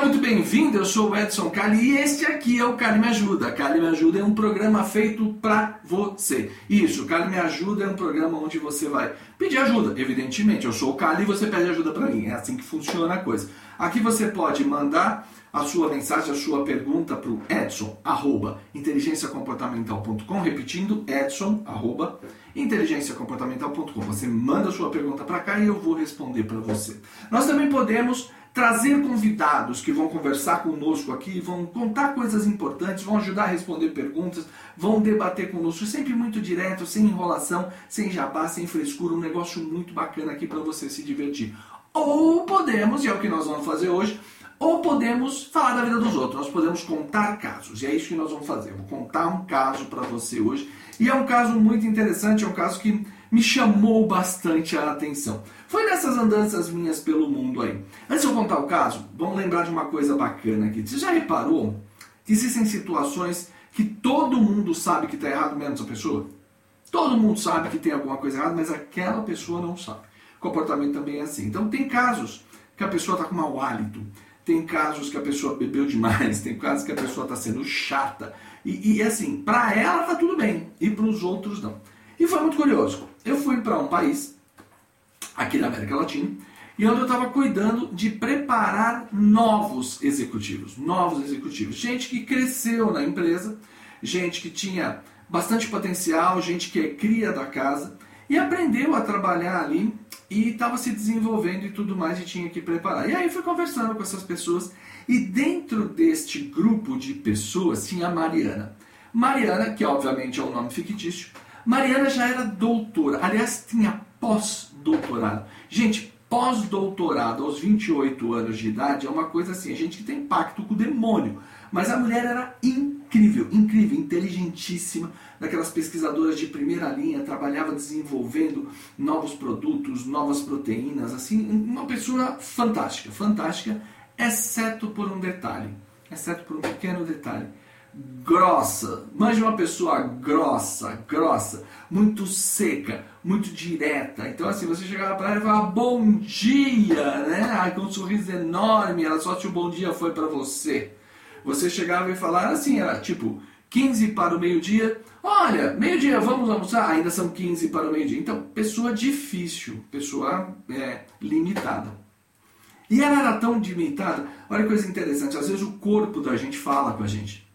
Seja muito bem-vindo. Eu sou o Edson Cali e este aqui é o Cali Me Ajuda. Cali Me Ajuda é um programa feito para você. Isso, Cali Me Ajuda é um programa onde você vai pedir ajuda. Evidentemente, eu sou o Cali e você pede ajuda para mim. É assim que funciona a coisa. Aqui você pode mandar a sua mensagem, a sua pergunta para o Edson, arroba, inteligenciacomportamental.com, repetindo, Edson, arroba, inteligenciacomportamental.com. Você manda a sua pergunta para cá e eu vou responder para você. Nós também podemos trazer convidados que vão conversar conosco aqui, vão contar coisas importantes, vão ajudar a responder perguntas, vão debater conosco, sempre muito direto, sem enrolação, sem jabá, sem frescura, um negócio muito bacana aqui para você se divertir. Ou podemos, e é o que nós vamos fazer hoje, ou podemos falar da vida dos outros, nós podemos contar casos, e é isso que nós vamos fazer. Eu vou contar um caso para você hoje, e é um caso muito interessante, é um caso que me chamou bastante a atenção. Foi nessas andanças minhas pelo mundo aí. Antes de eu contar o caso, vamos lembrar de uma coisa bacana aqui. Você já reparou que existem situações que todo mundo sabe que está errado menos a pessoa? Todo mundo sabe que tem alguma coisa errada, mas aquela pessoa não sabe. O comportamento também é assim. Então tem casos que a pessoa está com mau hálito, tem casos que a pessoa bebeu demais, tem casos que a pessoa está sendo chata. E, e assim, para ela tá tudo bem, e para os outros não. E foi muito curioso. Eu fui para um país, aqui na América Latina, e onde eu estava cuidando de preparar novos executivos. Novos executivos. Gente que cresceu na empresa, gente que tinha bastante potencial, gente que é cria da casa e aprendeu a trabalhar ali e estava se desenvolvendo e tudo mais e tinha que preparar. E aí fui conversando com essas pessoas e dentro deste grupo de pessoas tinha a Mariana. Mariana, que obviamente é um nome fictício, Mariana já era doutora, aliás, tinha pós-doutorado. Gente, pós-doutorado aos 28 anos de idade é uma coisa assim, a gente que tem pacto com o demônio. Mas a mulher era incrível, incrível, inteligentíssima, daquelas pesquisadoras de primeira linha, trabalhava desenvolvendo novos produtos, novas proteínas, assim, uma pessoa fantástica, fantástica, exceto por um detalhe, exceto por um pequeno detalhe grossa. Manja uma pessoa grossa, grossa, muito seca, muito direta. Então, assim, você chegava para ela e falava bom dia, né? Ai, com um sorriso enorme, ela só tinha o bom dia foi para você. Você chegava e falava assim, era tipo 15 para o meio-dia. Olha, meio-dia, vamos almoçar? Ainda são 15 para o meio-dia. Então, pessoa difícil, pessoa é, limitada. E ela era tão limitada. Olha que coisa interessante, às vezes o corpo da gente fala com a gente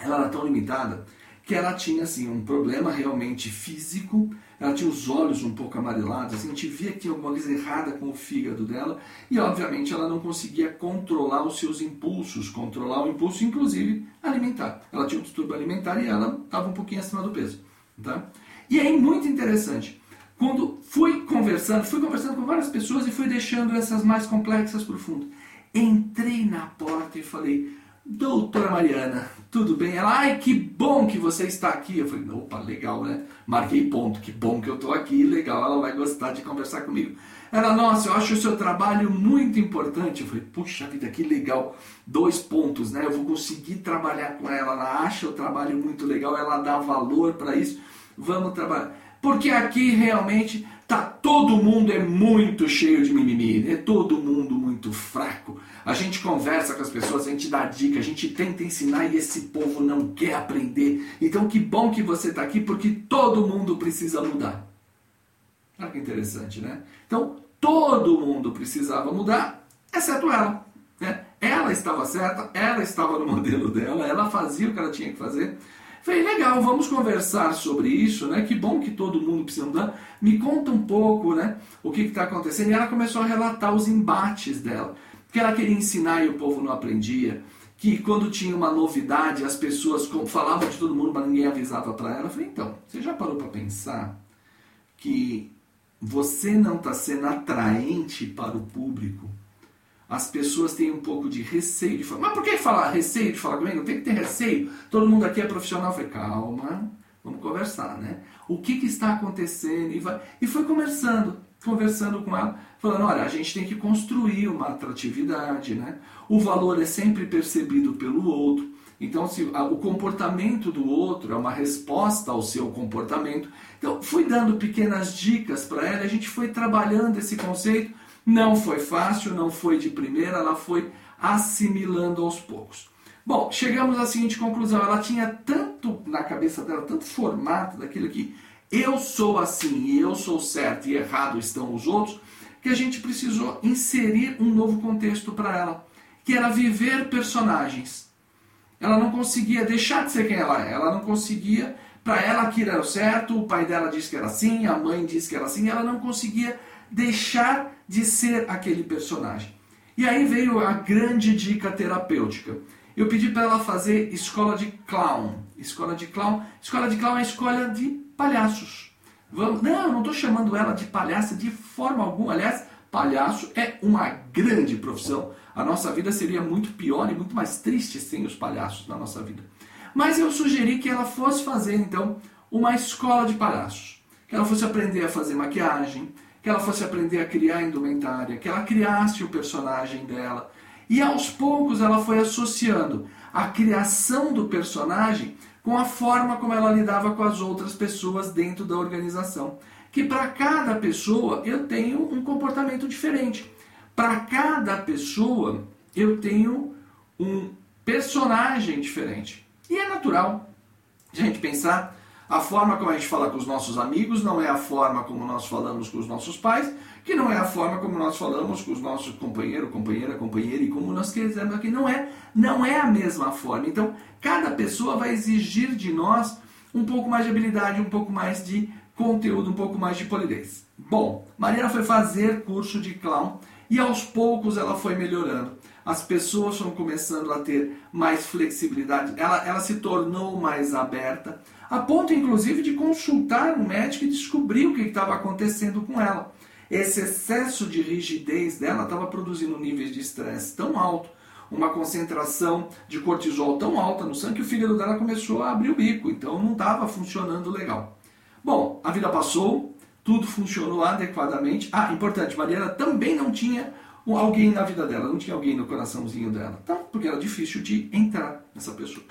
ela era tão limitada que ela tinha assim um problema realmente físico, ela tinha os olhos um pouco amarelados, assim, a gente via que tinha alguma coisa errada com o fígado dela e obviamente ela não conseguia controlar os seus impulsos, controlar o impulso inclusive alimentar. Ela tinha um distúrbio alimentar e ela estava um pouquinho acima do peso, tá? E aí muito interessante, quando fui conversando, fui conversando com várias pessoas e fui deixando essas mais complexas para o fundo. Entrei na porta e falei: Doutora Mariana, tudo bem? Ela, ai, que bom que você está aqui. Eu falei, opa, legal, né? Marquei ponto, que bom que eu estou aqui, legal, ela vai gostar de conversar comigo. Ela, nossa, eu acho o seu trabalho muito importante. Eu falei, puxa vida, que legal. Dois pontos, né? Eu vou conseguir trabalhar com ela. Ela acha o trabalho muito legal, ela dá valor para isso. Vamos trabalhar. Porque aqui realmente tá todo mundo é muito cheio de mimimi, é todo mundo muito fraco. A gente conversa com as pessoas, a gente dá dica, a gente tenta ensinar e esse povo não quer aprender. Então que bom que você está aqui porque todo mundo precisa mudar. Olha que interessante, né? Então todo mundo precisava mudar, exceto ela. Né? Ela estava certa, ela estava no modelo dela, ela fazia o que ela tinha que fazer. Falei, legal, vamos conversar sobre isso, né? Que bom que todo mundo precisa mudar. Me conta um pouco, né? O que está acontecendo. E ela começou a relatar os embates dela. Que ela queria ensinar e o povo não aprendia. Que quando tinha uma novidade, as pessoas falavam de todo mundo, mas ninguém avisava para ela. Eu falei, então, você já parou para pensar que você não está sendo atraente para o público as pessoas têm um pouco de receio de falar. Mas por que falar receio de falar comigo? Não tem que ter receio. Todo mundo aqui é profissional. Eu falei, calma, Vamos conversar, né? O que, que está acontecendo? E, vai, e foi conversando, conversando com ela, falando, olha, a gente tem que construir uma atratividade, né? O valor é sempre percebido pelo outro. Então, se o comportamento do outro é uma resposta ao seu comportamento. Então, fui dando pequenas dicas para ela, a gente foi trabalhando esse conceito. Não foi fácil, não foi de primeira, ela foi assimilando aos poucos. Bom, chegamos à seguinte conclusão: ela tinha tanto na cabeça dela, tanto formato daquilo que eu sou assim e eu sou certo e errado estão os outros, que a gente precisou inserir um novo contexto para ela, que era viver personagens. Ela não conseguia deixar de ser quem ela é, ela não conseguia, para ela aquilo era o certo, o pai dela disse que era assim, a mãe disse que era assim, ela não conseguia deixar de ser aquele personagem. E aí veio a grande dica terapêutica. Eu pedi para ela fazer escola de clown. Escola de clown. Escola de clown é escola de palhaços. Vamos, não, não estou chamando ela de palhaça de forma alguma. Aliás, palhaço é uma grande profissão. A nossa vida seria muito pior e muito mais triste sem os palhaços na nossa vida. Mas eu sugeri que ela fosse fazer então uma escola de palhaços. Que ela fosse aprender a fazer maquiagem, que ela fosse aprender a criar indumentária, que ela criasse o personagem dela, e aos poucos ela foi associando a criação do personagem com a forma como ela lidava com as outras pessoas dentro da organização. Que para cada pessoa eu tenho um comportamento diferente. Para cada pessoa eu tenho um personagem diferente. E é natural a gente pensar a forma como a gente fala com os nossos amigos não é a forma como nós falamos com os nossos pais, que não é a forma como nós falamos com os nossos companheiros, companheira, companheira e como nós quisermos aqui. Não é, não é a mesma forma. Então, cada pessoa vai exigir de nós um pouco mais de habilidade, um pouco mais de conteúdo, um pouco mais de polidez. Bom, Mariana foi fazer curso de clown e aos poucos ela foi melhorando. As pessoas foram começando a ter mais flexibilidade, ela, ela se tornou mais aberta, a ponto inclusive de consultar um médico e descobrir o que estava acontecendo com ela. Esse excesso de rigidez dela estava produzindo níveis de estresse tão alto, uma concentração de cortisol tão alta no sangue que o fígado dela começou a abrir o bico, então não estava funcionando legal. Bom, a vida passou, tudo funcionou adequadamente. Ah, importante, Mariana também não tinha alguém na vida dela, não tinha alguém no coraçãozinho dela, tá? porque era difícil de entrar nessa pessoa.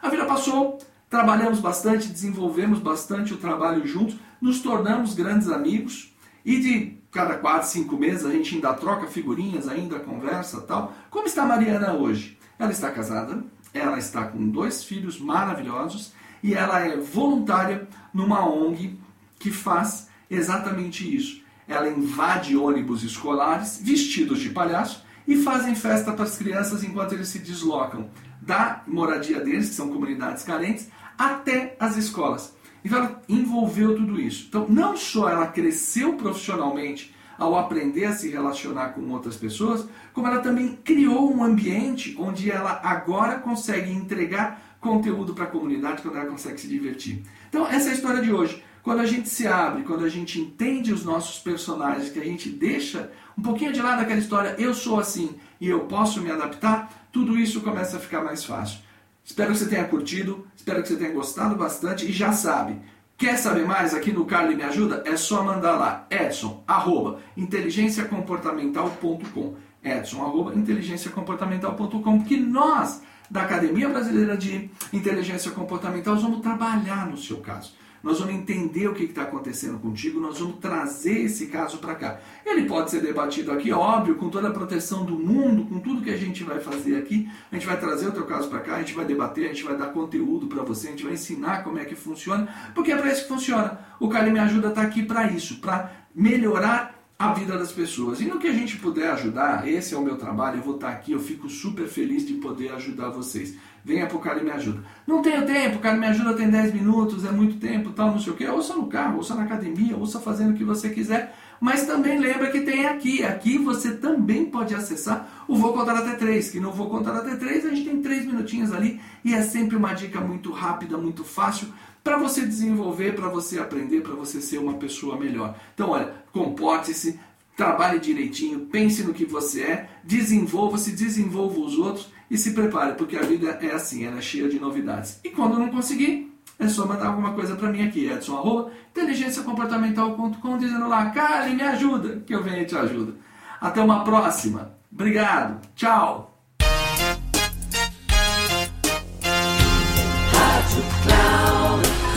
A vida passou, trabalhamos bastante, desenvolvemos bastante o trabalho juntos, nos tornamos grandes amigos e de cada quatro, cinco meses a gente ainda troca figurinhas, ainda conversa tal. Como está a Mariana hoje? Ela está casada, ela está com dois filhos maravilhosos e ela é voluntária numa ONG que faz exatamente isso. Ela invade ônibus escolares vestidos de palhaço e fazem festa para as crianças enquanto eles se deslocam da moradia deles, que são comunidades carentes, até as escolas. Então ela envolveu tudo isso. Então não só ela cresceu profissionalmente ao aprender a se relacionar com outras pessoas, como ela também criou um ambiente onde ela agora consegue entregar conteúdo para a comunidade, quando ela consegue se divertir. Então essa é a história de hoje. Quando a gente se abre, quando a gente entende os nossos personagens, que a gente deixa um pouquinho de lado aquela história, eu sou assim e eu posso me adaptar, tudo isso começa a ficar mais fácil. Espero que você tenha curtido, espero que você tenha gostado bastante e já sabe, quer saber mais aqui no Carly Me Ajuda? É só mandar lá, edson, arroba, inteligenciacomportamental.com edson, arroba, inteligenciacomportamental.com que nós, da Academia Brasileira de Inteligência Comportamental, vamos trabalhar no seu caso nós vamos entender o que está acontecendo contigo, nós vamos trazer esse caso para cá. Ele pode ser debatido aqui, óbvio, com toda a proteção do mundo, com tudo que a gente vai fazer aqui. A gente vai trazer o teu caso para cá, a gente vai debater, a gente vai dar conteúdo para você, a gente vai ensinar como é que funciona, porque é para isso que funciona. O Cali Me Ajuda está aqui para isso, para melhorar a vida das pessoas. E no que a gente puder ajudar, esse é o meu trabalho, eu vou estar aqui, eu fico super feliz de poder ajudar vocês. Venha pro Cara Me Ajuda. Não tenho tempo, Cara Me Ajuda tem 10 minutos, é muito tempo, tal, não sei o que. Ouça no carro, ouça na academia, ouça fazendo o que você quiser. Mas também lembra que tem aqui. Aqui você também pode acessar o Vou Contar Até 3, que no Vou Contar Até 3 a gente tem 3 minutinhos ali e é sempre uma dica muito rápida, muito fácil para você desenvolver, para você aprender, para você ser uma pessoa melhor. Então, olha, comporte-se, trabalhe direitinho, pense no que você é, desenvolva-se, desenvolva os outros e se prepare, porque a vida é assim, ela é cheia de novidades. E quando não conseguir, é só mandar alguma coisa para mim aqui, edson, arroba, inteligenciacomportamental.com, dizendo lá, Kali, me ajuda, que eu venho e te ajudo. Até uma próxima. Obrigado. Tchau.